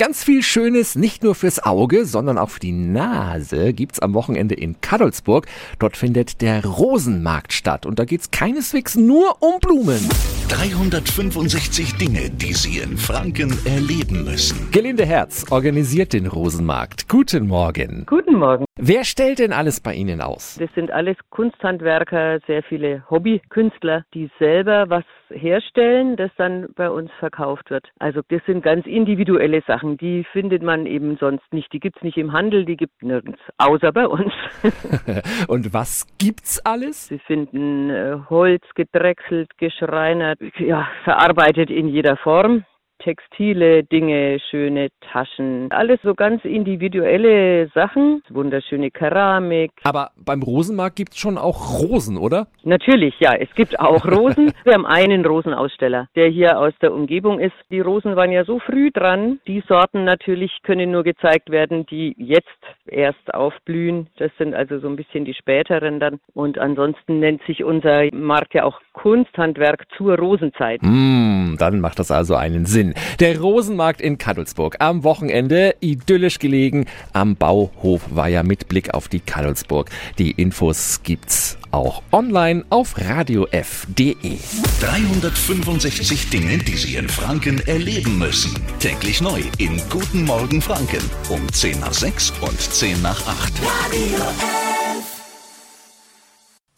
Ganz viel Schönes, nicht nur fürs Auge, sondern auch für die Nase gibt's am Wochenende in Kadolsburg. Dort findet der Rosenmarkt statt und da geht's keineswegs nur um Blumen. 365 Dinge, die Sie in Franken erleben müssen. Gelinde Herz organisiert den Rosenmarkt. Guten Morgen. Guten Morgen. Wer stellt denn alles bei Ihnen aus? Das sind alles Kunsthandwerker, sehr viele Hobbykünstler, die selber was herstellen, das dann bei uns verkauft wird. Also das sind ganz individuelle Sachen, die findet man eben sonst nicht. Die gibt's nicht im Handel, die gibt nirgends, außer bei uns. Und was gibt's alles? Sie finden äh, Holz gedrechselt, geschreinert, ja, verarbeitet in jeder Form. Textile Dinge, schöne Taschen, alles so ganz individuelle Sachen, wunderschöne Keramik. Aber beim Rosenmarkt gibt's schon auch Rosen, oder? Natürlich, ja, es gibt auch Rosen. Wir haben einen Rosenaussteller, der hier aus der Umgebung ist. Die Rosen waren ja so früh dran. Die Sorten natürlich können nur gezeigt werden, die jetzt erst aufblühen. Das sind also so ein bisschen die späteren dann. Und ansonsten nennt sich unser Markt ja auch Kunsthandwerk zur Rosenzeit. Hm, dann macht das also einen Sinn. Der Rosenmarkt in Kadolsburg am Wochenende idyllisch gelegen am Bauhof Weiher mit Blick auf die Kadolsburg. Die Infos gibt's auch online auf radiof.de. 365 Dinge, die Sie in Franken erleben müssen. Täglich neu in Guten Morgen Franken um 10 nach 6 und 10 nach 8.